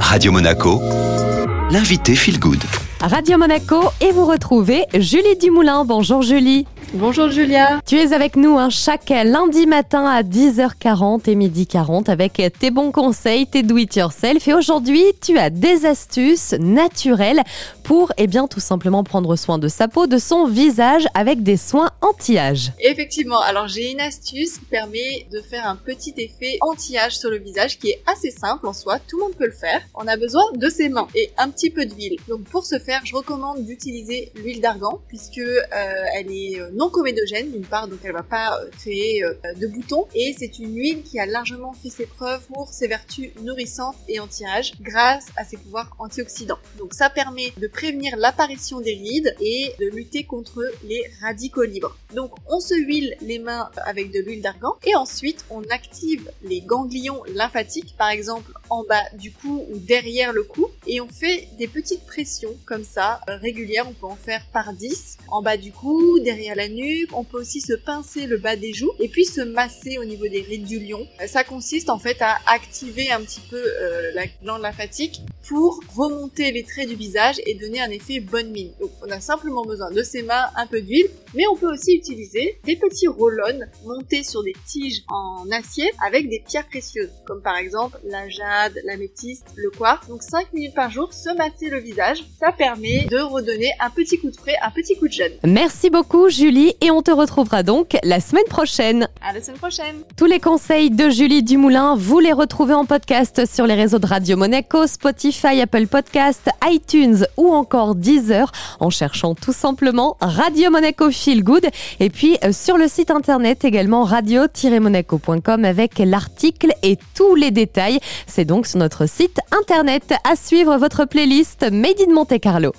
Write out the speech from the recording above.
Radio Monaco, l'invité Feel Good. Radio Monaco et vous retrouvez Julie Dumoulin. Bonjour Julie. Bonjour Julia. Tu es avec nous hein, chaque lundi matin à 10h40 et midi 40 avec tes bons conseils, tes do it yourself. Et aujourd'hui, tu as des astuces naturelles pour, eh bien, tout simplement prendre soin de sa peau, de son visage avec des soins anti-âge. Effectivement. Alors, j'ai une astuce qui permet de faire un petit effet anti-âge sur le visage qui est assez simple en soi. Tout le monde peut le faire. On a besoin de ses mains et un petit peu d'huile. Donc, pour ce faire, je recommande d'utiliser l'huile d'argan puisque euh, elle est euh, non comédogène d'une part, donc elle va pas euh, créer de boutons. Et c'est une huile qui a largement fait ses preuves pour ses vertus nourrissantes et anti-âge grâce à ses pouvoirs antioxydants. Donc ça permet de prévenir l'apparition des rides et de lutter contre les radicaux libres. Donc on se huile les mains avec de l'huile d'argan et ensuite on active les ganglions lymphatiques, par exemple en bas du cou ou derrière le cou, et on fait des petites pressions comme ça euh, régulières. On peut en faire par 10 en bas du cou, derrière la nuque, on peut aussi se pincer le bas des joues et puis se masser au niveau des rides du lion. Euh, ça consiste en fait à activer un petit peu euh, la glande lymphatique pour remonter les traits du visage et donner un effet bonne mine. Donc on a simplement besoin de ses mains, un peu d'huile, mais on peut aussi utiliser des petits roll montés sur des tiges en acier avec des pierres précieuses, comme par exemple la jade, la métiste, le quartz. Donc 5 minutes par jour, se masser le visage, ça permet de redonner un petit coup de frais, un petit coup de jeune. Merci beaucoup Julie et on te retrouvera donc la semaine prochaine. À la semaine prochaine. Tous les conseils de Julie Dumoulin, vous les retrouvez en podcast sur les réseaux de Radio Monaco, Spotify, Apple Podcast, iTunes ou encore Deezer en cherchant tout simplement Radio Monaco Feel Good et puis euh, sur le site internet également radio-monaco.com avec l'article et tous les détails. C'est donc sur notre site internet à suivre votre playlist Made in Monte Carlo.